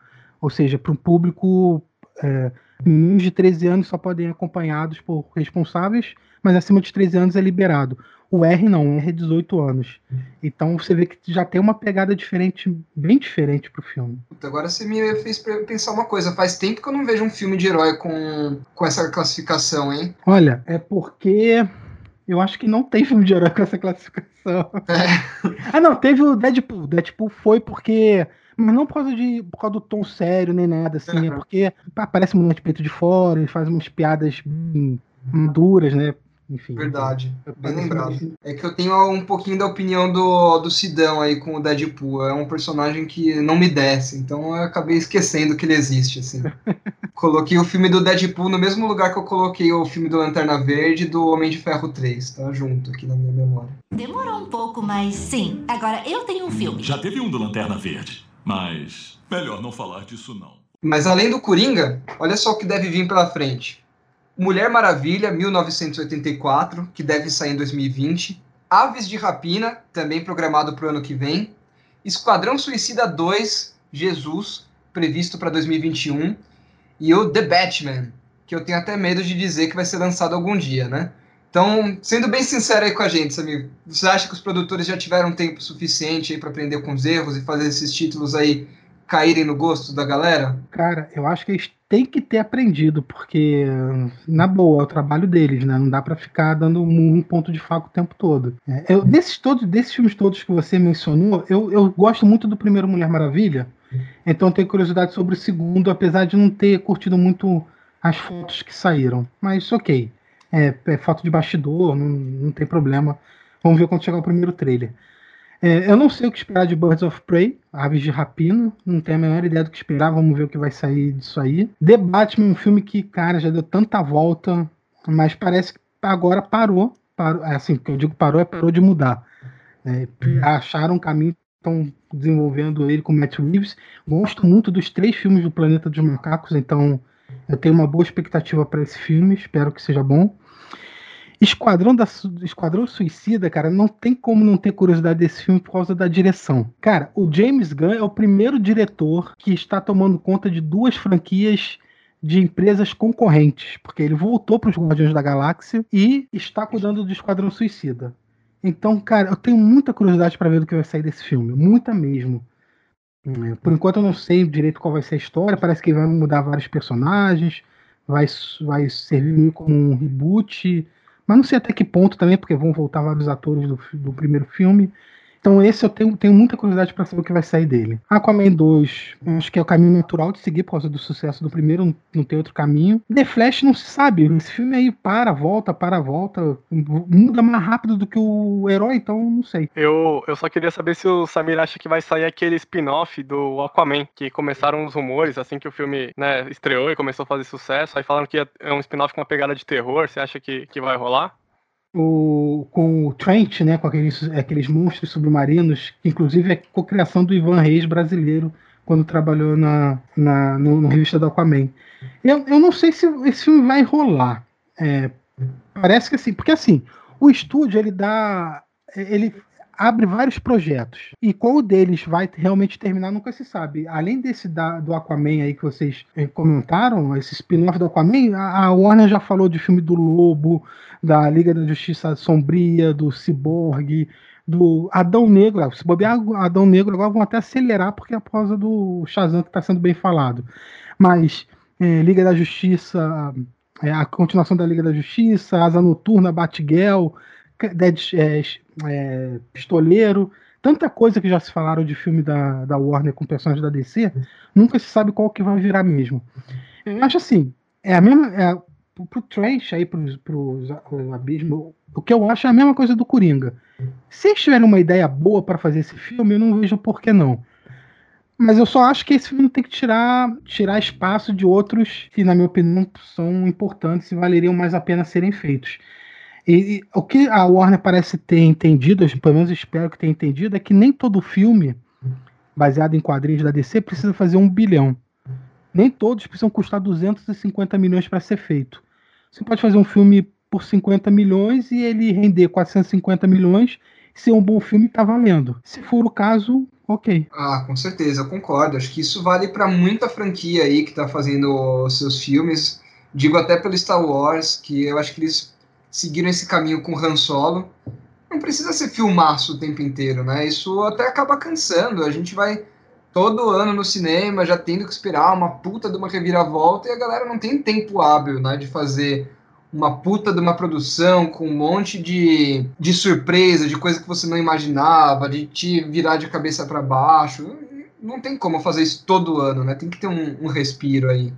Ou seja, para um público é, meninos de 13 anos só podem acompanhados por responsáveis, mas acima de 13 anos é liberado. O R não, o R é 18 anos. Então você vê que já tem uma pegada diferente, bem diferente pro filme. Agora você me fez pensar uma coisa. Faz tempo que eu não vejo um filme de herói com, com essa classificação, hein? Olha, é porque eu acho que não tem filme de herói com essa classificação. É. ah, não, teve o Deadpool. Deadpool foi porque. Mas não por causa, de, por causa do tom sério nem nada, assim. Uhum. É porque aparece um de peito de fora, ele faz umas piadas maduras, né? Enfim. Verdade, bem lembrado. É que eu tenho um pouquinho da opinião do, do Sidão aí com o Deadpool. É um personagem que não me desce, então eu acabei esquecendo que ele existe, assim. coloquei o filme do Deadpool no mesmo lugar que eu coloquei o filme do Lanterna Verde e do Homem de Ferro 3, tá junto aqui na minha memória. Demorou um pouco, mas sim. Agora eu tenho um filme. Já teve um do Lanterna Verde, mas melhor não falar disso não. Mas além do Coringa, olha só o que deve vir pela frente. Mulher Maravilha, 1984, que deve sair em 2020. Aves de Rapina, também programado para o ano que vem. Esquadrão Suicida 2, Jesus, previsto para 2021. E o The Batman, que eu tenho até medo de dizer que vai ser lançado algum dia, né? Então, sendo bem sincero aí com a gente, Samir, você acha que os produtores já tiveram tempo suficiente aí para aprender com os erros e fazer esses títulos aí caírem no gosto da galera? Cara, eu acho que eles têm que ter aprendido, porque, na boa, é o trabalho deles, né? Não dá para ficar dando um, ponto de faca o tempo todo. É, eu, desses, todos, desses filmes todos que você mencionou, eu, eu gosto muito do primeiro Mulher Maravilha, então tenho curiosidade sobre o segundo, apesar de não ter curtido muito as fotos que saíram. Mas ok. É, é foto de bastidor, não, não tem problema. Vamos ver quando chegar o primeiro trailer. É, eu não sei o que esperar de Birds of Prey, Aves de Rapina, não tenho a menor ideia do que esperar, vamos ver o que vai sair disso aí. The Batman, um filme que, cara, já deu tanta volta, mas parece que agora parou. parou é assim, que eu digo parou é parou de mudar. É, acharam um caminho, estão desenvolvendo ele com Matt Reeves. Gosto muito dos três filmes do Planeta dos Macacos, então eu tenho uma boa expectativa para esse filme, espero que seja bom. Esquadrão, da, Esquadrão Suicida, cara, não tem como não ter curiosidade desse filme por causa da direção. Cara, o James Gunn é o primeiro diretor que está tomando conta de duas franquias de empresas concorrentes, porque ele voltou para os Guardiões da Galáxia e está cuidando do Esquadrão Suicida. Então, cara, eu tenho muita curiosidade para ver o que vai sair desse filme, muita mesmo. É, por enquanto eu não sei direito qual vai ser a história, parece que vai mudar vários personagens, vai, vai servir como um reboot, mas não sei até que ponto também, porque vão voltar vários atores do, do primeiro filme. Então esse eu tenho, tenho muita curiosidade para saber o que vai sair dele. Aquaman 2, acho que é o caminho natural de seguir por causa do sucesso do primeiro, não, tem outro caminho. The Flash não se sabe, esse filme aí para, volta, para, volta, muda mais rápido do que o herói, então não sei. Eu, eu só queria saber se o Samir acha que vai sair aquele spin-off do Aquaman, que começaram os rumores assim que o filme né, estreou e começou a fazer sucesso, aí falaram que é um spin-off com uma pegada de terror, você acha que, que vai rolar? O, com o Trent, né, com aqueles, aqueles monstros submarinos, que inclusive é cocriação do Ivan Reis brasileiro, quando trabalhou na, na, no, no revista do Aquaman. Eu, eu não sei se esse filme vai rolar. É, parece que assim, porque assim, o estúdio ele dá. Ele abre vários projetos. E qual deles vai realmente terminar nunca se sabe. Além desse da, do Aquaman aí que vocês eh, comentaram, esse spin-off do Aquaman, a, Warner já falou de filme do Lobo, da Liga da Justiça Sombria, do Cyborg, do Adão Negro. Se bobear Adão Negro agora vão até acelerar porque é por causa do Shazam que está sendo bem falado. Mas é, Liga da Justiça, é, a continuação da Liga da Justiça, Asa Noturna, Batgirl, Dead, é, é, Pistoleiro, tanta coisa que já se falaram de filme da, da Warner com personagens da DC, nunca se sabe qual que vai virar mesmo. Eu acho assim, é a mesma. É, pro Trash aí, pro, pro Abismo, o que eu acho é a mesma coisa do Coringa. Se eles tiverem uma ideia boa para fazer esse filme, eu não vejo por que não. Mas eu só acho que esse filme tem que tirar, tirar espaço de outros que, na minha opinião, são importantes e valeriam mais a pena serem feitos. E, e, o que a Warner parece ter entendido, pelo menos espero que tenha entendido, é que nem todo filme baseado em quadrinhos da DC precisa fazer um bilhão. Nem todos precisam custar 250 milhões para ser feito. Você pode fazer um filme por 50 milhões e ele render 450 milhões, ser um bom filme, tá valendo. Se for o caso, ok. Ah, com certeza, eu concordo. Acho que isso vale para muita franquia aí que tá fazendo seus filmes. Digo até pelo Star Wars, que eu acho que eles seguiram esse caminho com Han Solo. Não precisa ser filmaço o tempo inteiro, né? Isso até acaba cansando. A gente vai todo ano no cinema já tendo que esperar uma puta de uma reviravolta e a galera não tem tempo hábil, né, de fazer uma puta de uma produção com um monte de, de surpresa, de coisa que você não imaginava, de te virar de cabeça para baixo. Não tem como fazer isso todo ano, né? Tem que ter um, um respiro aí.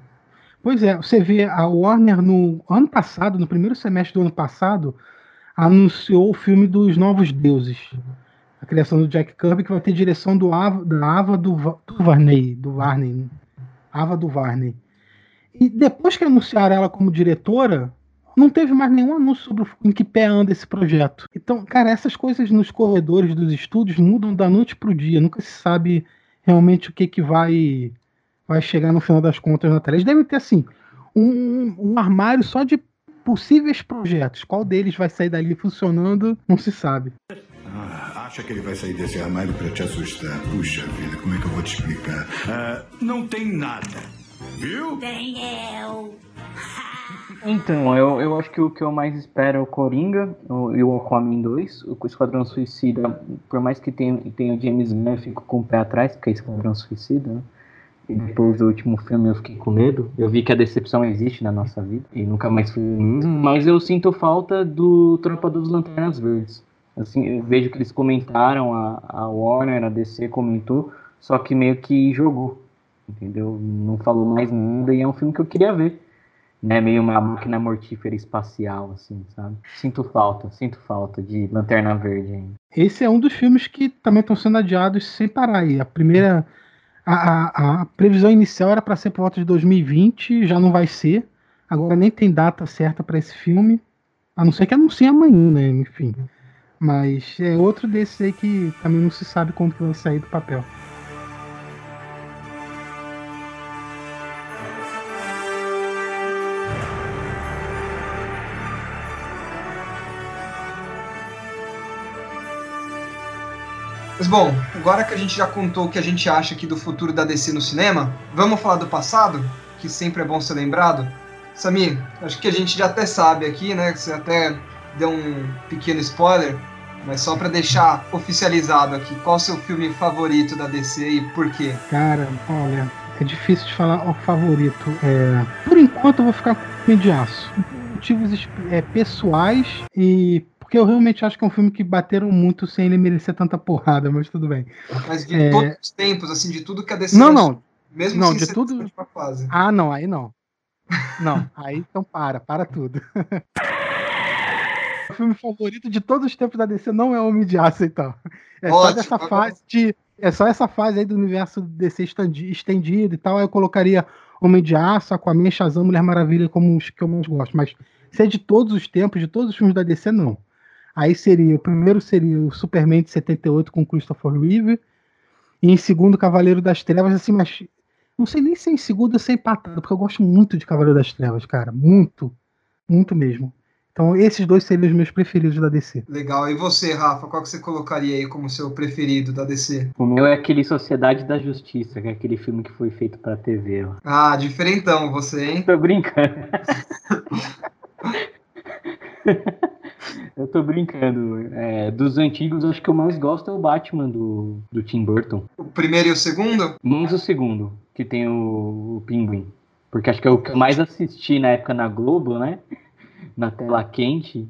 Pois é, você vê a Warner no ano passado, no primeiro semestre do ano passado, anunciou o filme dos Novos Deuses a criação do Jack Kirby, que vai ter direção do Ava, da Ava do, do Varney, do Varney, né? Ava do Varney. E depois que anunciaram ela como diretora, não teve mais nenhum anúncio sobre em que pé anda esse projeto. Então, cara, essas coisas nos corredores dos estúdios mudam da noite pro dia. Nunca se sabe realmente o que, que vai, vai chegar no final das contas na tela. Eles devem ter, assim, um, um armário só de possíveis projetos. Qual deles vai sair dali funcionando, não se sabe. Ah, acha que ele vai sair desse armário para te assustar? Puxa vida, como é que eu vou te explicar? Ah, não tem nada. Viu? Tem eu. Então, eu, eu acho que o que eu mais espero é o Coringa e o Aquaman 2. O Esquadrão Suicida, por mais que tenha, tenha o James Gunn, eu fico com o pé atrás, porque é Esquadrão Suicida, né? E depois do último filme eu fiquei com medo. Eu vi que a decepção existe na nossa vida e nunca mais fui mesmo. Mas eu sinto falta do Tropa dos Lanternas Verdes. Assim, eu vejo que eles comentaram, a, a Warner, a DC comentou, só que meio que jogou, entendeu? Não falou mais nada e é um filme que eu queria ver. Né, meio uma máquina mortífera espacial, assim, sabe? Sinto falta, sinto falta de Lanterna Verde ainda. Esse é um dos filmes que também estão sendo adiados sem parar. aí. a primeira. A, a, a previsão inicial era para ser por volta de 2020, já não vai ser. Agora nem tem data certa para esse filme. A não ser que anuncie amanhã, né? Enfim. Mas é outro desses aí que também não se sabe quando que vai sair do papel. Mas bom, agora que a gente já contou o que a gente acha aqui do futuro da DC no cinema, vamos falar do passado, que sempre é bom ser lembrado. Samir, acho que a gente já até sabe aqui, né? Você até deu um pequeno spoiler, mas só para deixar oficializado aqui, qual o seu filme favorito da DC e por quê? Cara, olha, é difícil de falar o favorito. É, por enquanto eu vou ficar com o. Motivos é, pessoais e porque eu realmente acho que é um filme que bateram muito sem ele merecer tanta porrada, mas tudo bem. Mas de é... todos os tempos, assim, de tudo que a DC Não, não. Mesmo não, de tudo. Ah, não, aí não. Não, aí então para, para tudo. o filme favorito de todos os tempos da DC não é Homem de Aço, então. É Ótimo. só dessa fase de. É só essa fase aí do universo DC estendido e tal. Aí eu colocaria Homem de Aço, Aquaman, Shazam, Mulher Maravilha como os que eu mais gosto. Mas se é de todos os tempos, de todos os filmes da DC, não. Aí seria, o primeiro seria o Superman de 78 com Christopher Reeve. E em segundo, Cavaleiro das Trevas, assim, mas. Não sei nem se é em segundo ou se é empatado, porque eu gosto muito de Cavaleiro das Trevas, cara. Muito. Muito mesmo. Então, esses dois seriam os meus preferidos da DC. Legal. E você, Rafa, qual que você colocaria aí como seu preferido da DC? O meu é aquele Sociedade da Justiça, que é aquele filme que foi feito pra TV. Ó. Ah, diferentão você, hein? Tô brincando. Eu tô brincando. É, dos antigos, acho que eu mais gosto é o Batman do, do Tim Burton. O primeiro e o segundo? Menos o segundo, que tem o, o Pinguim. Porque acho que é o que eu mais assisti na época na Globo, né? na tela quente,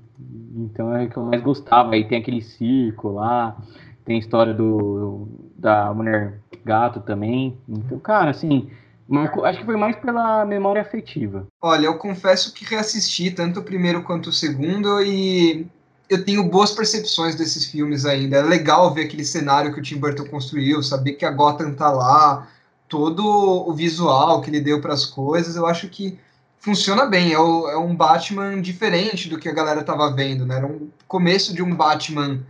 então é o que eu mais gostava. Aí tem aquele circo lá, tem a história do da mulher gato também. Então, cara, assim, marcou, acho que foi mais pela memória afetiva. Olha, eu confesso que reassisti tanto o primeiro quanto o segundo e eu tenho boas percepções desses filmes ainda. É legal ver aquele cenário que o Tim Burton construiu, saber que a Gotham tá lá, todo o visual que ele deu para as coisas. Eu acho que funciona bem. É, o, é, um Batman diferente do que a galera tava vendo, né? Era um começo de um Batman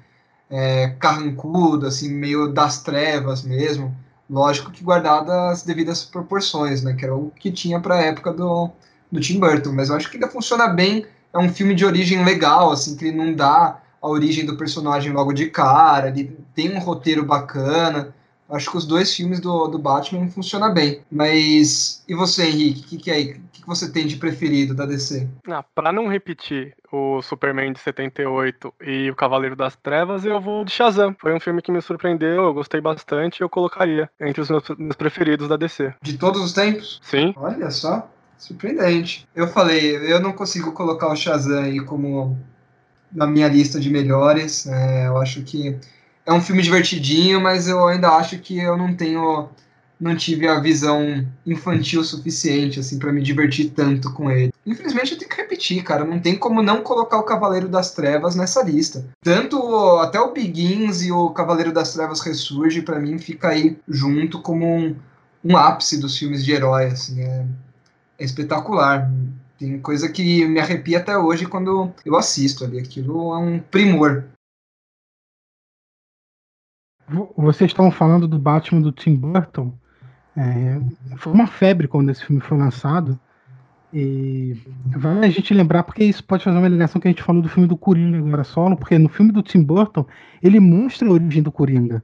é, carrancudo, assim, meio das trevas mesmo. Lógico que guardado as devidas proporções, né? Que era o que tinha para a época do, do Tim Burton. Mas eu acho que ainda funciona bem é um filme de origem legal, assim, que ele não dá a origem do personagem logo de cara, ele tem um roteiro bacana. Acho que os dois filmes do, do Batman funcionam bem. Mas e você, Henrique? O que, que, é, que, que você tem de preferido da DC? Ah, pra não repetir o Superman de 78 e o Cavaleiro das Trevas, eu vou de Shazam. Foi um filme que me surpreendeu, eu gostei bastante e eu colocaria entre os meus, meus preferidos da DC. De todos os tempos? Sim. Olha só, surpreendente. Eu falei, eu não consigo colocar o Shazam aí como na minha lista de melhores. É, eu acho que é um filme divertidinho, mas eu ainda acho que eu não tenho não tive a visão infantil suficiente assim para me divertir tanto com ele. Infelizmente eu tenho que repetir, cara, não tem como não colocar o Cavaleiro das Trevas nessa lista. Tanto até o Begins e o Cavaleiro das Trevas Ressurge para mim fica aí junto como um, um ápice dos filmes de herói, assim, é, é espetacular. Tem coisa que me arrepia até hoje quando eu assisto ali. Aquilo é um primor. Vocês estavam falando do Batman do Tim Burton. É, foi uma febre quando esse filme foi lançado. E vale a gente lembrar, porque isso pode fazer uma ligação que a gente falou do filme do Coringa agora solo, porque no filme do Tim Burton ele mostra a origem do Coringa.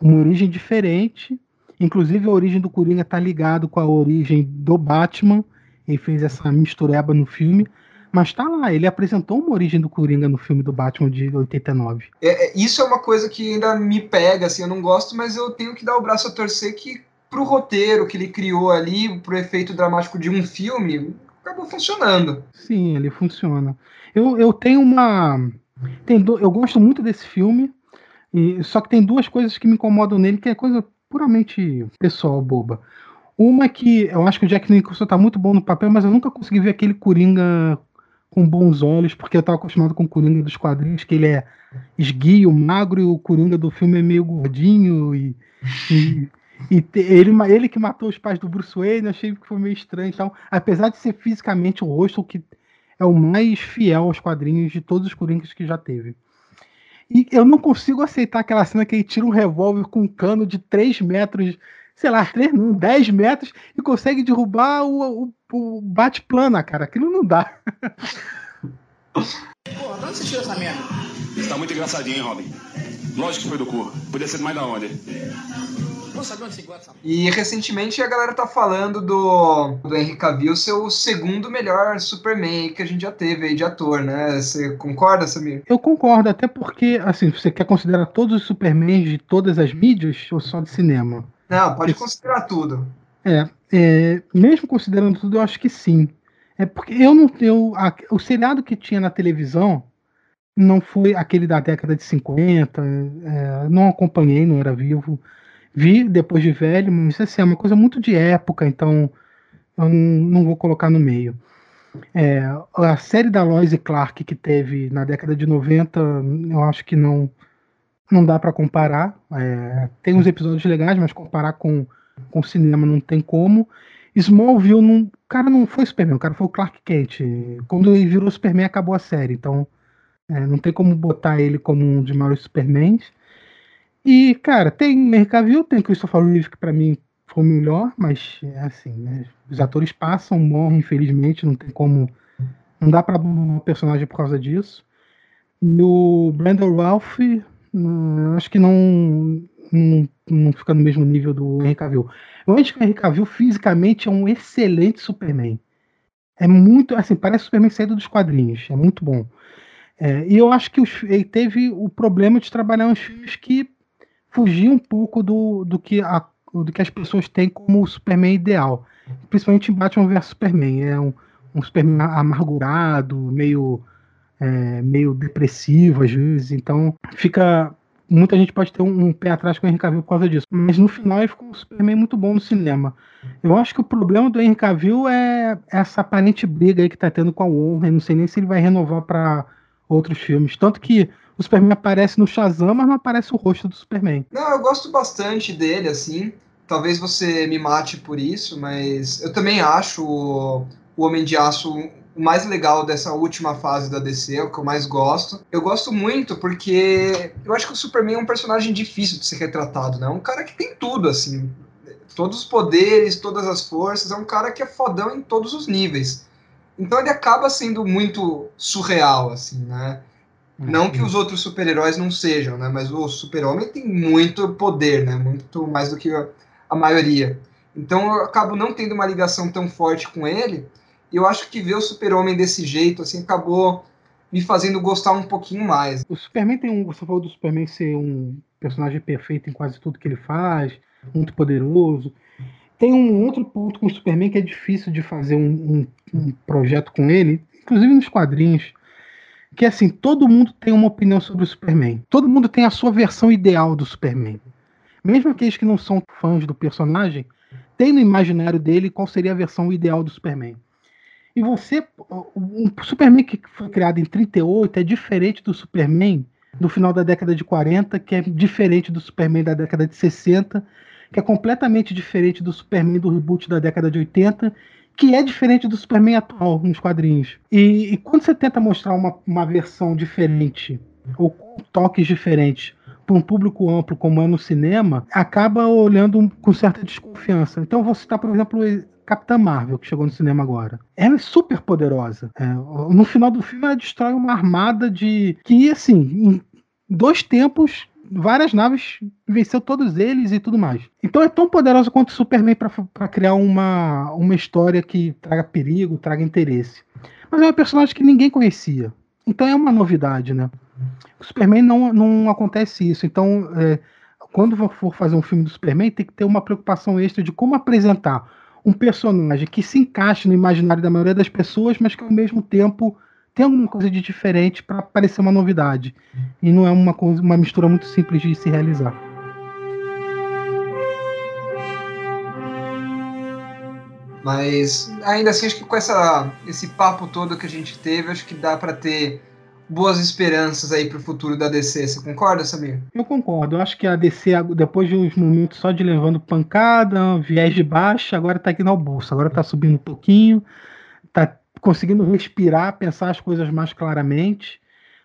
Uma origem diferente. Inclusive a origem do Coringa está ligado com a origem do Batman ele fez essa mistureba no filme. Mas tá lá, ele apresentou uma origem do Coringa no filme do Batman de 89. É, é, isso é uma coisa que ainda me pega, assim, eu não gosto, mas eu tenho que dar o braço a torcer que pro roteiro que ele criou ali, pro efeito dramático de um filme, acabou funcionando. Sim, ele funciona. Eu, eu tenho uma. Tem do, eu gosto muito desse filme, e, só que tem duas coisas que me incomodam nele, que é coisa puramente pessoal, boba. Uma é que eu acho que o Jack Nicholson tá muito bom no papel, mas eu nunca consegui ver aquele Coringa com bons olhos, porque eu tava acostumado com o Coringa dos quadrinhos, que ele é esguio, magro, e o Coringa do filme é meio gordinho, e, e, e ele, ele que matou os pais do Bruce Wayne, eu achei que foi meio estranho. Então, apesar de ser fisicamente o rosto que é o mais fiel aos quadrinhos de todos os Coringas que já teve. E eu não consigo aceitar aquela cena que ele tira um revólver com um cano de 3 metros sei lá, 3, 10 metros e consegue derrubar o, o, o bate-plana, cara. Aquilo não dá. Pô, de onde você tirou essa merda? Tá muito engraçadinho, hein, Robin? Lógico que foi do cu. Podia ser mais da onde? E recentemente a galera tá falando do, do Henry Cavill ser o segundo melhor Superman que a gente já teve aí de ator, né? Você concorda, Samir? Eu concordo, até porque, assim, você quer considerar todos os Supermans de todas as mídias ou só de cinema? Não, pode considerar tudo. É, é, mesmo considerando tudo, eu acho que sim. É porque eu não tenho. O seriado que tinha na televisão não foi aquele da década de 50. É, não acompanhei, não era vivo. Vi depois de velho, mas assim, é uma coisa muito de época, então eu não, vou colocar no meio. É, a série da Lois e Clark que teve na década de 90, eu acho que não não dá para comparar. É, tem uns episódios legais, mas comparar com, com cinema não tem como. Smallville, não, o cara não foi Superman, o cara foi o Clark Kent. Quando ele virou Superman, acabou a série. Então, é, não tem como botar ele como um dos maiores Supermans. E, cara, tem Henry Cavill, tem Christopher Reeve, que pra mim foi o melhor, mas, é assim, né, os atores passam, morrem, infelizmente, não tem como... Não dá pra um personagem por causa disso. No Brandon Ralph, Hum, acho que não, não, não, fica no mesmo nível do Henry Cavill. Eu acho que o Henry Cavill fisicamente é um excelente Superman. É muito, assim, parece Superman saído dos quadrinhos. É muito bom. É, e eu acho que os, ele teve o problema de trabalhar uns filmes que fugiam um pouco do, do, que a, do que as pessoas têm como Superman ideal. Principalmente em Batman vs Superman. É um, um Superman amargurado, meio é, meio depressivo às vezes, então fica. Muita gente pode ter um, um, pé atrás com o Henry Cavill por causa disso. Mas no final ele ficou um Superman muito bom no cinema. Eu acho que o problema do Henry Cavill é essa aparente briga aí que tá tendo com a Warner. Não sei nem se ele vai renovar para outros filmes. Tanto que o Superman aparece no Shazam, mas não aparece o rosto do Superman. Não, eu gosto bastante dele, assim. Talvez você me mate por isso, mas eu também acho o Homem de Aço o mais legal dessa última fase da DC, é o que eu mais gosto. Eu gosto muito porque eu acho que o Superman é um personagem difícil de ser retratado, né? É um cara que tem tudo, assim. Todos os poderes, todas as forças. É um cara que é fodão em todos os níveis. Então ele acaba sendo muito surreal, assim, né? Não que os outros super-heróis não sejam, né? Mas o super-homem tem muito poder, né? Muito mais do que a, maioria. Então eu acabo não tendo uma ligação tão forte com ele. E eu acho que ver o super-homem desse jeito, assim, acabou me fazendo gostar um pouquinho mais. O Superman tem um. Você falou do Superman ser um personagem perfeito em quase tudo que ele faz, muito poderoso. Tem um outro ponto com o Superman que é difícil de fazer um, um, um projeto com ele, inclusive nos quadrinhos, que assim, todo mundo tem uma opinião sobre o Superman. Todo mundo tem a sua versão ideal do Superman. Mesmo aqueles que não são fãs do personagem, tem no imaginário dele qual seria a versão ideal do Superman. E você, o Superman que foi criado em 38 é diferente do Superman do final da década de 40, que é diferente do Superman da década de 60, que é completamente diferente do Superman do reboot da década de 80, que é diferente do Superman atual nos quadrinhos. E, e quando você tenta mostrar uma, uma versão diferente, ou com toques diferentes, para um público amplo como é no cinema, acaba olhando com certa desconfiança. Então, vou citar, por exemplo, Capitã Marvel, que chegou no cinema agora. Ela é super poderosa. É, no final do filme, ela destrói uma armada de. que, assim, em dois tempos várias naves, venceu todos eles e tudo mais. Então é tão poderosa quanto o Superman para criar uma, uma história que traga perigo, traga interesse. Mas é um personagem que ninguém conhecia. Então é uma novidade, né? O Superman não, não acontece isso. Então, é, quando for fazer um filme do Superman, tem que ter uma preocupação extra de como apresentar um personagem que se encaixe no imaginário da maioria das pessoas, mas que ao mesmo tempo tem alguma coisa de diferente para parecer uma novidade. E não é uma, coisa, uma mistura muito simples de se realizar. Mas ainda assim, acho que com essa, esse papo todo que a gente teve, acho que dá para ter boas esperanças aí para o futuro da DC. Você concorda, Samir? Eu concordo. Eu acho que a DC, depois de uns momentos só de levando pancada, viés de baixa, agora está aqui no bolso. Agora está subindo um pouquinho, conseguindo respirar, pensar as coisas mais claramente,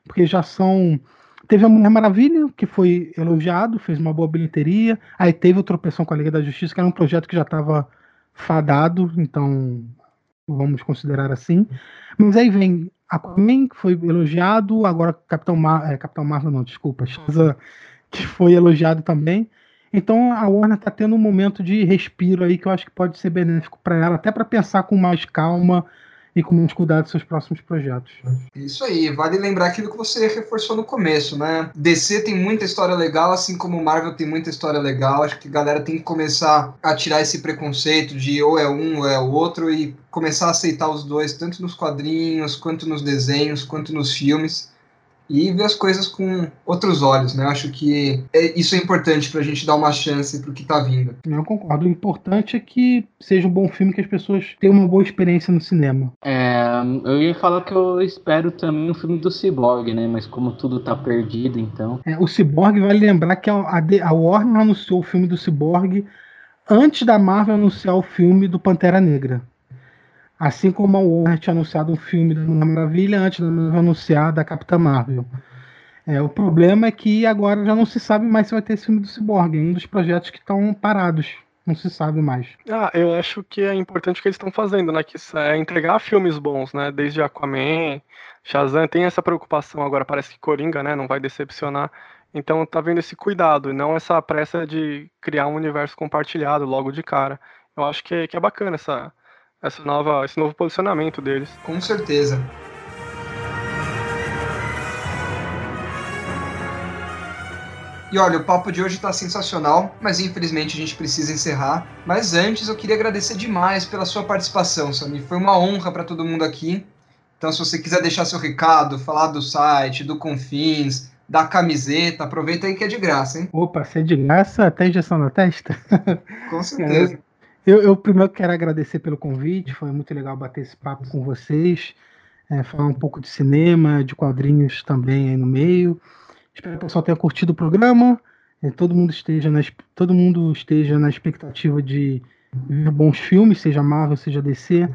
porque já são. Teve a Mulher Maravilha, que foi elogiado, fez uma boa bilheteria. Aí teve o Tropeção com a Liga da Justiça, que era um projeto que já estava fadado, então vamos considerar assim. Mas aí vem Aquaman, que foi elogiado, agora Capitão, Mar é, Capitão Marvel, não, desculpa, Shazam, que foi elogiado também. Então a Warner está tendo um momento de respiro aí que eu acho que pode ser benéfico para ela, até para pensar com mais calma e com menos cuidado seus próximos projetos. Isso aí, vale lembrar aquilo que você reforçou no começo, né? DC tem muita história legal, assim como Marvel tem muita história legal. Acho que a galera tem que começar a tirar esse preconceito de ou é um ou é o outro e começar a aceitar os dois, tanto nos quadrinhos, quanto nos desenhos, quanto nos filmes e ver as coisas com outros olhos, né? Eu acho que é, isso é importante para a gente dar uma chance para o que está vindo. Eu concordo. O importante é que seja um bom filme, que as pessoas tenham uma boa experiência no cinema. É, eu ia falar que eu espero também um filme do Cyborg, né? Mas como tudo tá perdido, então. É, o Cyborg, vale lembrar que a, a Warner anunciou o filme do Cyborg antes da Marvel anunciar o filme do Pantera Negra. Assim como a Warner tinha anunciado um filme da Mulher Maravilha antes de anunciar da Capitã Marvel. É, o problema é que agora já não se sabe mais se vai ter esse filme do Cyborg, é um dos projetos que estão parados. Não se sabe mais. Ah, eu acho que é importante o que eles estão fazendo, né? Que é entregar filmes bons, né? Desde Aquaman, Shazam, tem essa preocupação agora, parece que Coringa, né? Não vai decepcionar. Então tá vendo esse cuidado, e não essa pressa de criar um universo compartilhado logo de cara. Eu acho que é, que é bacana essa, essa nova, esse novo posicionamento deles. Com certeza. E olha, o papo de hoje está sensacional, mas infelizmente a gente precisa encerrar. Mas antes eu queria agradecer demais pela sua participação, Sami. Foi uma honra para todo mundo aqui. Então, se você quiser deixar seu recado, falar do site, do Confins, da camiseta, aproveita aí que é de graça, hein? Opa, se é de graça, até injeção na testa? Com certeza. É. Eu, eu, primeiro quero agradecer pelo convite, foi muito legal bater esse papo com vocês, é, falar um pouco de cinema, de quadrinhos também aí no meio. Espero que o pessoal tenha curtido o programa, é, todo, mundo esteja na, todo mundo esteja na expectativa de ver bons filmes, seja Marvel, seja DC.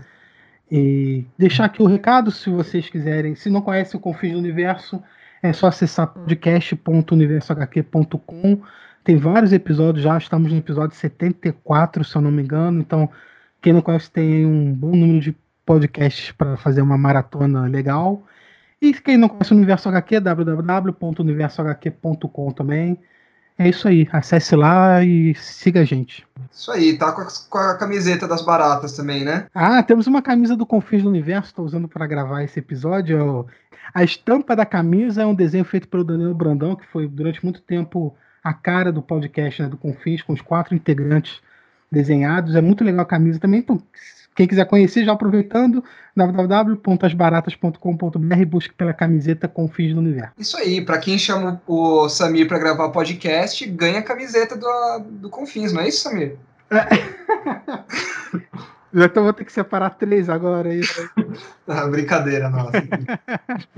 E deixar aqui o recado, se vocês quiserem, se não conhecem o Confins do Universo, é só acessar podcast.universohq.com tem vários episódios já, estamos no episódio 74, se eu não me engano. Então, quem não conhece tem um bom número de podcasts para fazer uma maratona legal. E quem não conhece o Universo HQ, www.universohq.com também. É isso aí, acesse lá e siga a gente. Isso aí, tá com a, com a camiseta das baratas também, né? Ah, temos uma camisa do Confins do Universo, estou usando para gravar esse episódio. A estampa da camisa é um desenho feito pelo Danilo Brandão, que foi durante muito tempo a cara do podcast né, do Confins, com os quatro integrantes desenhados. É muito legal a camisa também. Então, quem quiser conhecer, já aproveitando, www.asbaratas.com.br busque pela camiseta Confins do Universo. Isso aí, para quem chama o Samir para gravar o podcast, ganha a camiseta do, do Confins, não é isso, Samir? Então vou ter que separar três agora. Aí. ah, brincadeira, nossa.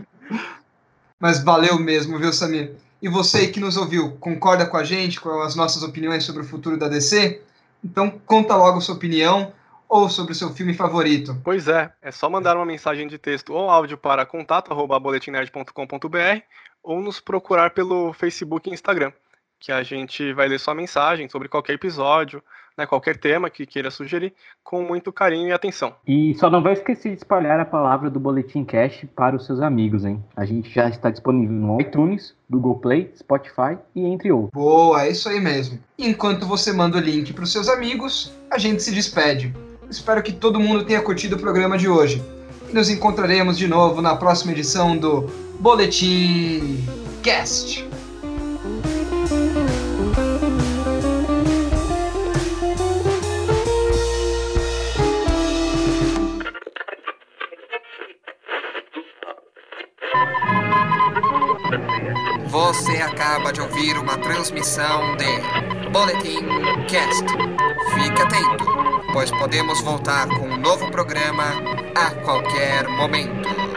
Mas valeu mesmo, viu, Samir? E você que nos ouviu, concorda com a gente, com as nossas opiniões sobre o futuro da DC? Então conta logo sua opinião ou sobre o seu filme favorito. Pois é, é só mandar uma mensagem de texto ou áudio para contato@boletimnerd.com.br ou nos procurar pelo Facebook e Instagram, que a gente vai ler sua mensagem sobre qualquer episódio, né, qualquer tema que queira sugerir, com muito carinho e atenção. E só não vai esquecer de espalhar a palavra do Boletim Cast para os seus amigos, hein? A gente já está disponível no iTunes, Google Play, Spotify e entre outros. Boa, é isso aí mesmo. Enquanto você manda o link para os seus amigos, a gente se despede. Espero que todo mundo tenha curtido o programa de hoje. E nos encontraremos de novo na próxima edição do Boletim Cast. Acaba de ouvir uma transmissão de Boletim Cast. Fique atento, pois podemos voltar com um novo programa a qualquer momento.